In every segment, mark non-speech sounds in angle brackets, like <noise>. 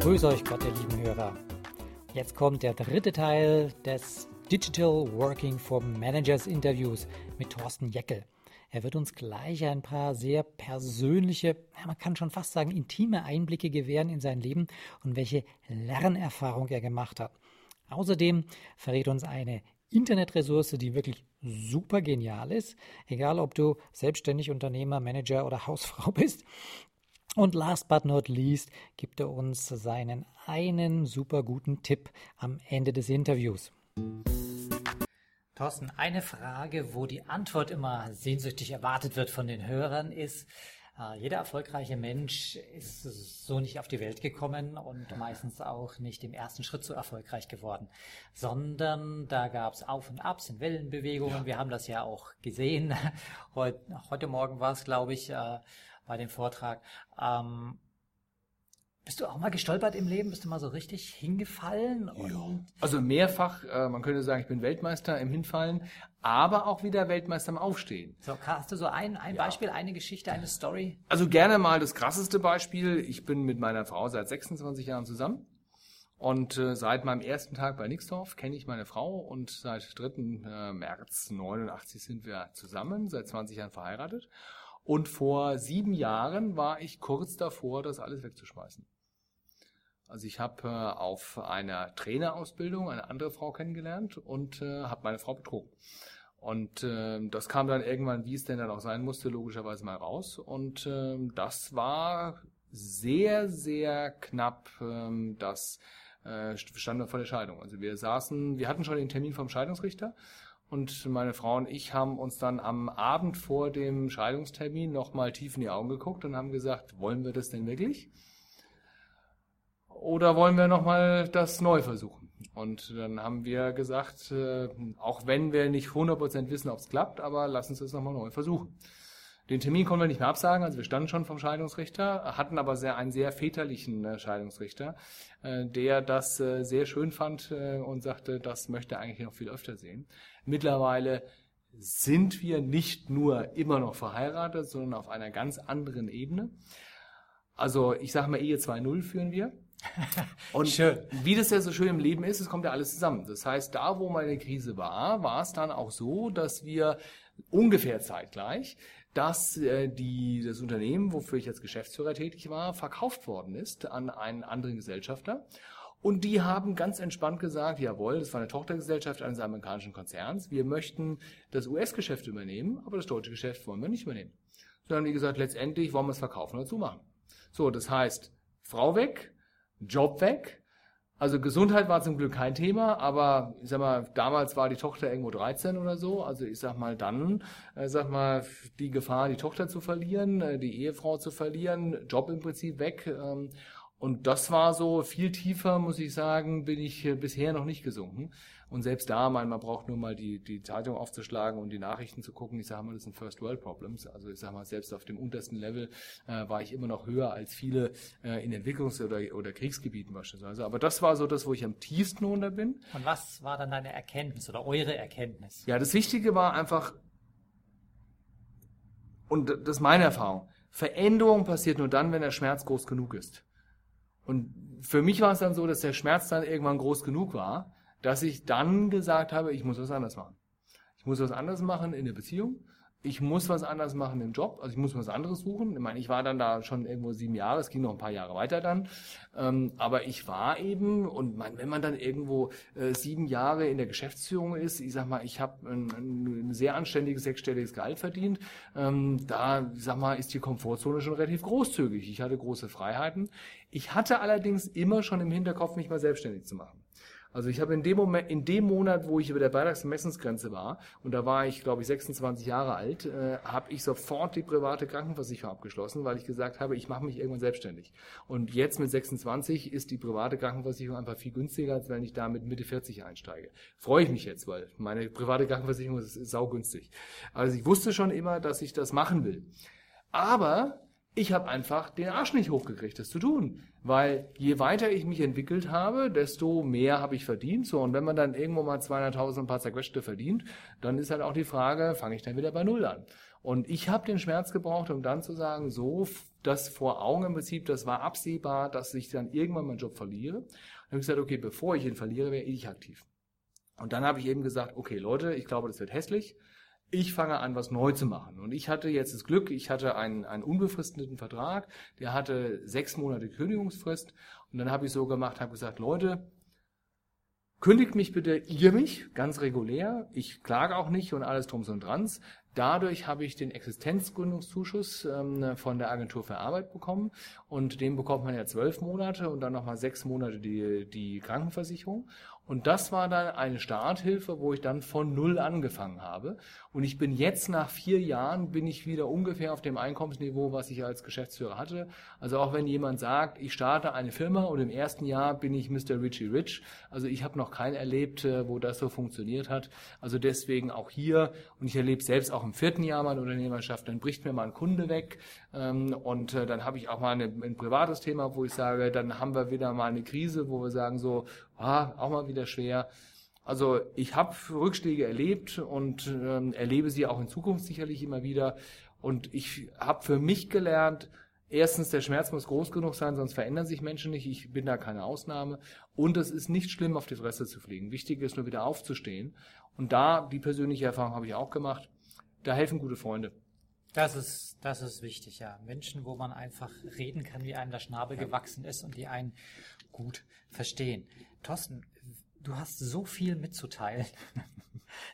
Grüß euch Gott, ihr lieben Hörer. Jetzt kommt der dritte Teil des Digital Working for Managers Interviews mit Thorsten Jeckel. Er wird uns gleich ein paar sehr persönliche, man kann schon fast sagen, intime Einblicke gewähren in sein Leben und welche Lernerfahrung er gemacht hat. Außerdem verrät uns eine Internetressource, die wirklich super genial ist, egal ob du selbstständig Unternehmer, Manager oder Hausfrau <laughs> bist. Und last but not least gibt er uns seinen einen super guten Tipp am Ende des Interviews. Thorsten, eine Frage, wo die Antwort immer sehnsüchtig erwartet wird von den Hörern, ist, äh, jeder erfolgreiche Mensch ist so nicht auf die Welt gekommen und meistens auch nicht im ersten Schritt so erfolgreich geworden, sondern da gab es Auf und Abs in Wellenbewegungen. Ja. Wir haben das ja auch gesehen. <laughs> Heute, heute Morgen war es, glaube ich, äh, bei dem Vortrag. Ähm, bist du auch mal gestolpert im Leben? Bist du mal so richtig hingefallen? Ja. Also mehrfach, äh, man könnte sagen, ich bin Weltmeister im Hinfallen, aber auch wieder Weltmeister im Aufstehen. So, hast du so ein, ein ja. Beispiel, eine Geschichte, eine Story? Also gerne mal das krasseste Beispiel. Ich bin mit meiner Frau seit 26 Jahren zusammen. Und äh, seit meinem ersten Tag bei Nixdorf kenne ich meine Frau und seit 3. Äh, März 89 sind wir zusammen, seit 20 Jahren verheiratet. Und vor sieben Jahren war ich kurz davor, das alles wegzuschmeißen. Also ich habe äh, auf einer Trainerausbildung eine andere Frau kennengelernt und äh, habe meine Frau betrogen. Und äh, das kam dann irgendwann, wie es denn dann auch sein musste, logischerweise mal raus. Und äh, das war sehr, sehr knapp, äh, das äh, stand vor der Scheidung. Also wir saßen, wir hatten schon den Termin vom Scheidungsrichter und meine Frau und ich haben uns dann am Abend vor dem Scheidungstermin nochmal tief in die Augen geguckt und haben gesagt, wollen wir das denn wirklich? Oder wollen wir nochmal das neu versuchen? Und dann haben wir gesagt, äh, auch wenn wir nicht 100% wissen, ob es klappt, aber lass uns das nochmal neu versuchen. Den Termin konnten wir nicht mehr absagen, also wir standen schon vom Scheidungsrichter, hatten aber sehr, einen sehr väterlichen äh, Scheidungsrichter, äh, der das äh, sehr schön fand und sagte, das möchte er eigentlich noch viel öfter sehen. Mittlerweile sind wir nicht nur immer noch verheiratet, sondern auf einer ganz anderen Ebene. Also ich sage mal, Ehe 2.0 führen wir. <laughs> Und schön. wie das ja so schön im Leben ist, es kommt ja alles zusammen. Das heißt, da wo meine Krise war, war es dann auch so, dass wir ungefähr zeitgleich dass äh, die, das Unternehmen, wofür ich als Geschäftsführer tätig war, verkauft worden ist an einen anderen Gesellschafter. Und die haben ganz entspannt gesagt, jawohl, das war eine Tochtergesellschaft eines amerikanischen Konzerns. Wir möchten das US-Geschäft übernehmen, aber das deutsche Geschäft wollen wir nicht übernehmen. Sondern wie gesagt, letztendlich wollen wir es verkaufen oder zumachen. So, das heißt, Frau weg, Job weg, also Gesundheit war zum Glück kein Thema, aber ich sag mal, damals war die Tochter irgendwo 13 oder so. Also ich sag mal dann, äh, sag mal, die Gefahr, die Tochter zu verlieren, äh, die Ehefrau zu verlieren, Job im Prinzip weg. Ähm, und das war so viel tiefer, muss ich sagen, bin ich äh, bisher noch nicht gesunken. Und selbst da, man, man braucht nur mal die, die Zeitung aufzuschlagen und die Nachrichten zu gucken. Ich sage mal, das sind First World Problems. Also ich sage mal, selbst auf dem untersten Level äh, war ich immer noch höher als viele äh, in Entwicklungs- oder, oder Kriegsgebieten beispielsweise. Aber das war so das, wo ich am tiefsten unter bin. Und was war dann deine Erkenntnis oder eure Erkenntnis? Ja, das Wichtige war einfach, und das ist meine Erfahrung, Veränderung passiert nur dann, wenn der Schmerz groß genug ist. Und für mich war es dann so, dass der Schmerz dann irgendwann groß genug war, dass ich dann gesagt habe, ich muss was anderes machen. Ich muss was anderes machen in der Beziehung. Ich muss was anderes machen im Job. Also ich muss was anderes suchen. Ich meine, ich war dann da schon irgendwo sieben Jahre. Es ging noch ein paar Jahre weiter dann. Ähm, aber ich war eben, und mein, wenn man dann irgendwo äh, sieben Jahre in der Geschäftsführung ist, ich sag mal, ich habe ein, ein, sehr anständiges sechsstelliges Gehalt verdient. Ähm, da, sag mal, ist die Komfortzone schon relativ großzügig. Ich hatte große Freiheiten. Ich hatte allerdings immer schon im Hinterkopf, mich mal selbstständig zu machen. Also ich habe in dem Moment, in dem Monat, wo ich über der Beitragsermessungsgrenze war, und da war ich, glaube ich, 26 Jahre alt, äh, habe ich sofort die private Krankenversicherung abgeschlossen, weil ich gesagt habe, ich mache mich irgendwann selbstständig. Und jetzt mit 26 ist die private Krankenversicherung einfach viel günstiger, als wenn ich da mit Mitte 40 einsteige. Freue ich mich jetzt, weil meine private Krankenversicherung ist, ist saugünstig. Also ich wusste schon immer, dass ich das machen will. Aber ich habe einfach den Arsch nicht hochgekriegt, das zu tun. Weil je weiter ich mich entwickelt habe, desto mehr habe ich verdient. So, und wenn man dann irgendwo mal 200.000 ein paar zerquetschte verdient, dann ist halt auch die Frage, fange ich dann wieder bei Null an? Und ich habe den Schmerz gebraucht, um dann zu sagen, so, das vor Augen im Prinzip, das war absehbar, dass ich dann irgendwann meinen Job verliere. Dann habe ich gesagt, okay, bevor ich ihn verliere, wäre ich aktiv. Und dann habe ich eben gesagt, okay, Leute, ich glaube, das wird hässlich ich fange an, was neu zu machen. Und ich hatte jetzt das Glück, ich hatte einen, einen unbefristeten Vertrag, der hatte sechs Monate Kündigungsfrist. Und dann habe ich so gemacht, habe gesagt, Leute, kündigt mich bitte ihr mich, ganz regulär. Ich klage auch nicht und alles drum und drans. Dadurch habe ich den Existenzgründungszuschuss ähm, von der Agentur für Arbeit bekommen und den bekommt man ja zwölf Monate und dann nochmal sechs Monate die, die Krankenversicherung. Und das war dann eine Starthilfe, wo ich dann von Null angefangen habe. Und ich bin jetzt nach vier Jahren, bin ich wieder ungefähr auf dem Einkommensniveau, was ich als Geschäftsführer hatte. Also auch wenn jemand sagt, ich starte eine Firma und im ersten Jahr bin ich Mr. Richie Rich. Also ich habe noch keinen erlebt, äh, wo das so funktioniert hat. Also deswegen auch hier. Und ich erlebe selbst auch im vierten Jahr meine Unternehmerschaft, dann bricht mir mal ein Kunde weg. Ähm, und äh, dann habe ich auch mal ein privates Thema, wo ich sage, dann haben wir wieder mal eine Krise, wo wir sagen so, ah, auch mal wieder schwer. Also ich habe Rückschläge erlebt und ähm, erlebe sie auch in Zukunft sicherlich immer wieder. Und ich habe für mich gelernt, erstens, der Schmerz muss groß genug sein, sonst verändern sich Menschen nicht. Ich bin da keine Ausnahme. Und es ist nicht schlimm, auf die Fresse zu fliegen. Wichtig ist nur wieder aufzustehen. Und da, die persönliche Erfahrung habe ich auch gemacht, da helfen gute Freunde. Das ist, das ist wichtig, ja. Menschen, wo man einfach reden kann, wie einem der Schnabel ja. gewachsen ist und die einen gut verstehen. Thorsten, du hast so viel mitzuteilen. <laughs>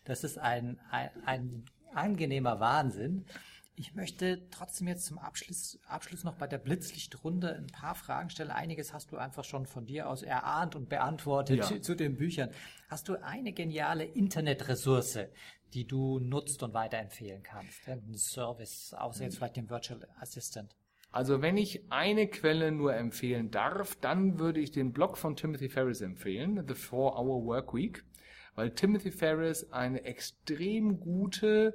Das ist ein, ein, ein angenehmer Wahnsinn. Ich möchte trotzdem jetzt zum Abschluss, Abschluss noch bei der Blitzlichtrunde ein paar Fragen stellen. Einiges hast du einfach schon von dir aus erahnt und beantwortet ja. <laughs> zu den Büchern. Hast du eine geniale Internetressource, die du nutzt und weiterempfehlen kannst? Ein Service, außer jetzt vielleicht den Virtual Assistant? Also wenn ich eine Quelle nur empfehlen darf, dann würde ich den Blog von Timothy Ferris empfehlen, The Four Hour Work Week, weil Timothy Ferris eine extrem gute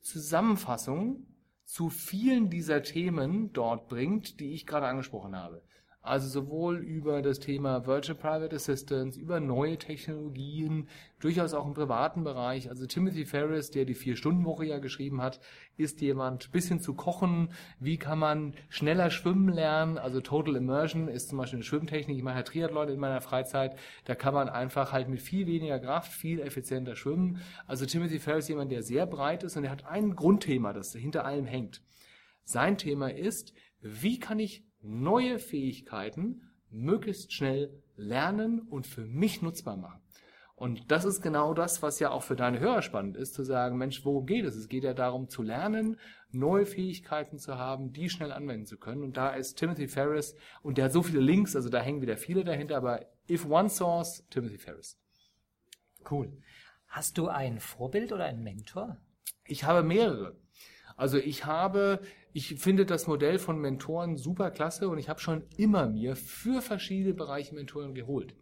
Zusammenfassung zu vielen dieser Themen dort bringt, die ich gerade angesprochen habe. Also sowohl über das Thema Virtual Private Assistance, über neue Technologien, durchaus auch im privaten Bereich. Also Timothy Ferris, der die Vier-Stunden-Woche ja geschrieben hat, ist jemand, bis hin zu kochen, wie kann man schneller schwimmen lernen. Also Total Immersion ist zum Beispiel eine Schwimmtechnik. Ich mache ja Triathlon in meiner Freizeit. Da kann man einfach halt mit viel weniger Kraft viel effizienter schwimmen. Also Timothy Ferris ist jemand, der sehr breit ist und er hat ein Grundthema, das hinter allem hängt. Sein Thema ist, wie kann ich neue Fähigkeiten möglichst schnell lernen und für mich nutzbar machen. Und das ist genau das, was ja auch für deine Hörer spannend ist, zu sagen, Mensch, worum geht es? Es geht ja darum zu lernen, neue Fähigkeiten zu haben, die schnell anwenden zu können. Und da ist Timothy Ferris, und der hat so viele Links, also da hängen wieder viele dahinter, aber if one source, Timothy Ferris. Cool. Hast du ein Vorbild oder einen Mentor? Ich habe mehrere. Also ich habe ich finde das Modell von Mentoren super klasse und ich habe schon immer mir für verschiedene Bereiche Mentoren geholt.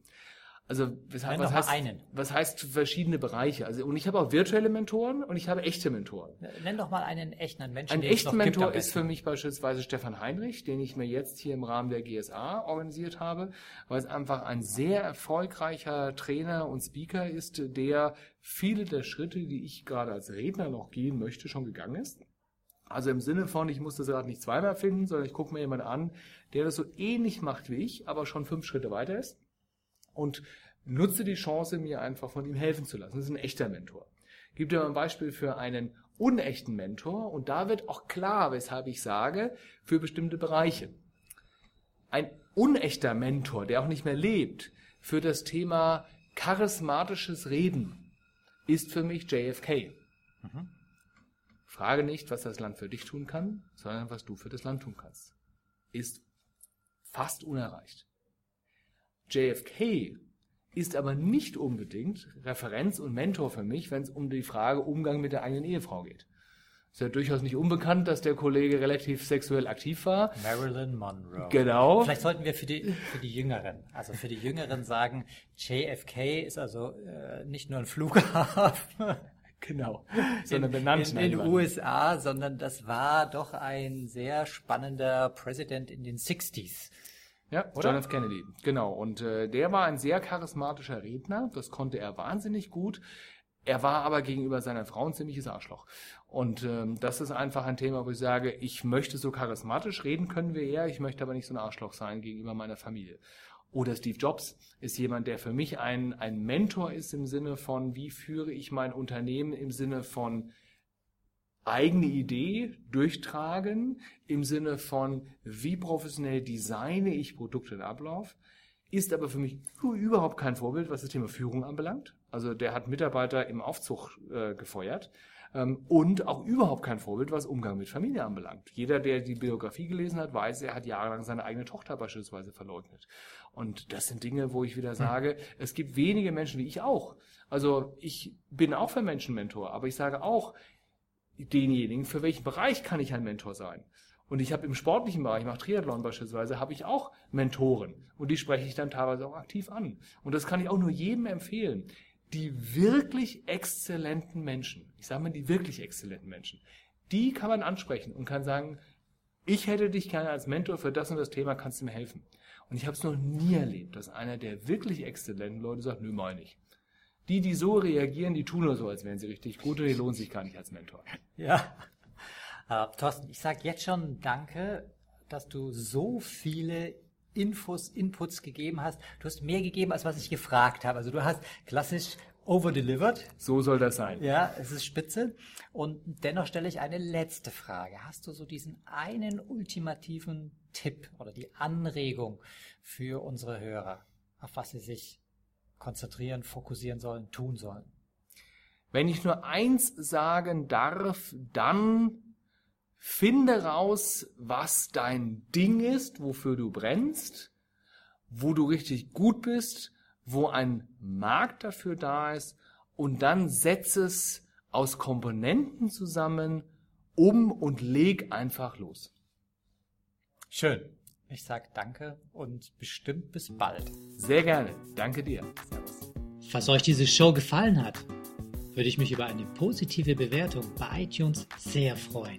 Also weshalb, was, heißt, einen. was heißt verschiedene Bereiche? Also und ich habe auch virtuelle Mentoren und ich habe echte Mentoren. Nenn doch mal einen echten einen Menschen. Ein echter Mentor ist für mich beispielsweise Stefan Heinrich, den ich mir jetzt hier im Rahmen der GSA organisiert habe, weil es einfach ein sehr erfolgreicher Trainer und Speaker ist, der viele der Schritte, die ich gerade als Redner noch gehen möchte, schon gegangen ist. Also im Sinne von, ich muss das Rad nicht zweimal finden, sondern ich gucke mir jemanden an, der das so ähnlich macht wie ich, aber schon fünf Schritte weiter ist und nutze die Chance, mir einfach von ihm helfen zu lassen. Das ist ein echter Mentor. Gibt dir mal ein Beispiel für einen unechten Mentor und da wird auch klar, weshalb ich sage, für bestimmte Bereiche. Ein unechter Mentor, der auch nicht mehr lebt, für das Thema charismatisches Reden ist für mich JFK. Mhm. Frage nicht, was das Land für dich tun kann, sondern was du für das Land tun kannst. Ist fast unerreicht. JFK ist aber nicht unbedingt Referenz und Mentor für mich, wenn es um die Frage Umgang mit der eigenen Ehefrau geht. Ist ja durchaus nicht unbekannt, dass der Kollege relativ sexuell aktiv war. Marilyn Monroe. Genau. Vielleicht sollten wir für die, für die Jüngeren, also für die Jüngeren sagen, JFK ist also äh, nicht nur ein Flughafen. Genau. <laughs> Sondern benannt. In, in den USA, sondern das war doch ein sehr spannender Präsident in den 60s. Ja, Oder? John F. Kennedy, genau. Und äh, der war ein sehr charismatischer Redner, das konnte er wahnsinnig gut. Er war aber gegenüber seiner Frau ein ziemliches Arschloch. Und ähm, das ist einfach ein Thema, wo ich sage, ich möchte so charismatisch reden können wir eher, ich möchte aber nicht so ein Arschloch sein gegenüber meiner Familie. Oder Steve Jobs ist jemand, der für mich ein, ein Mentor ist im Sinne von, wie führe ich mein Unternehmen im Sinne von eigene Idee durchtragen, im Sinne von, wie professionell designe ich Produkte in Ablauf, ist aber für mich überhaupt kein Vorbild, was das Thema Führung anbelangt. Also der hat Mitarbeiter im Aufzug äh, gefeuert ähm, und auch überhaupt kein Vorbild, was Umgang mit Familie anbelangt. Jeder, der die Biografie gelesen hat, weiß, er hat jahrelang seine eigene Tochter beispielsweise verleugnet. Und das sind Dinge, wo ich wieder hm. sage, hm. es gibt wenige Menschen wie ich auch. Also ich bin auch für Menschen Mentor, aber ich sage auch denjenigen, für welchen Bereich kann ich ein Mentor sein. Und ich habe im sportlichen Bereich, ich mache Triathlon beispielsweise, habe ich auch Mentoren. Und die spreche ich dann teilweise auch aktiv an. Und das kann ich auch nur jedem empfehlen. Die wirklich exzellenten Menschen, ich sage mal die wirklich exzellenten Menschen, die kann man ansprechen und kann sagen, ich hätte dich gerne als Mentor für das und das Thema, kannst du mir helfen. Und ich habe es noch nie erlebt, dass einer der wirklich exzellenten Leute sagt, nö, meine ich. Die, die so reagieren, die tun nur so, als wären sie richtig gut und die lohnen sich gar nicht als Mentor. Ja. Uh, Thorsten, ich sage jetzt schon Danke, dass du so viele Infos, Inputs gegeben hast. Du hast mehr gegeben, als was ich gefragt habe. Also du hast klassisch overdelivered. So soll das sein. Ja, es ist spitze. Und dennoch stelle ich eine letzte Frage. Hast du so diesen einen ultimativen Tipp oder die Anregung für unsere Hörer, auf was sie sich konzentrieren, fokussieren sollen, tun sollen? Wenn ich nur eins sagen darf, dann finde raus, was dein Ding ist, wofür du brennst, wo du richtig gut bist, wo ein Markt dafür da ist und dann setze es aus Komponenten zusammen um und leg einfach los. Schön. Ich sag danke und bestimmt bis bald. Sehr gerne. Danke dir. Servus. Falls euch diese Show gefallen hat, würde ich mich über eine positive Bewertung bei iTunes sehr freuen.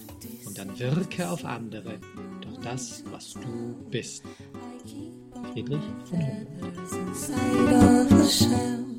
und dann wirke auf andere durch das, was du bist. Friedrich von Humboldt.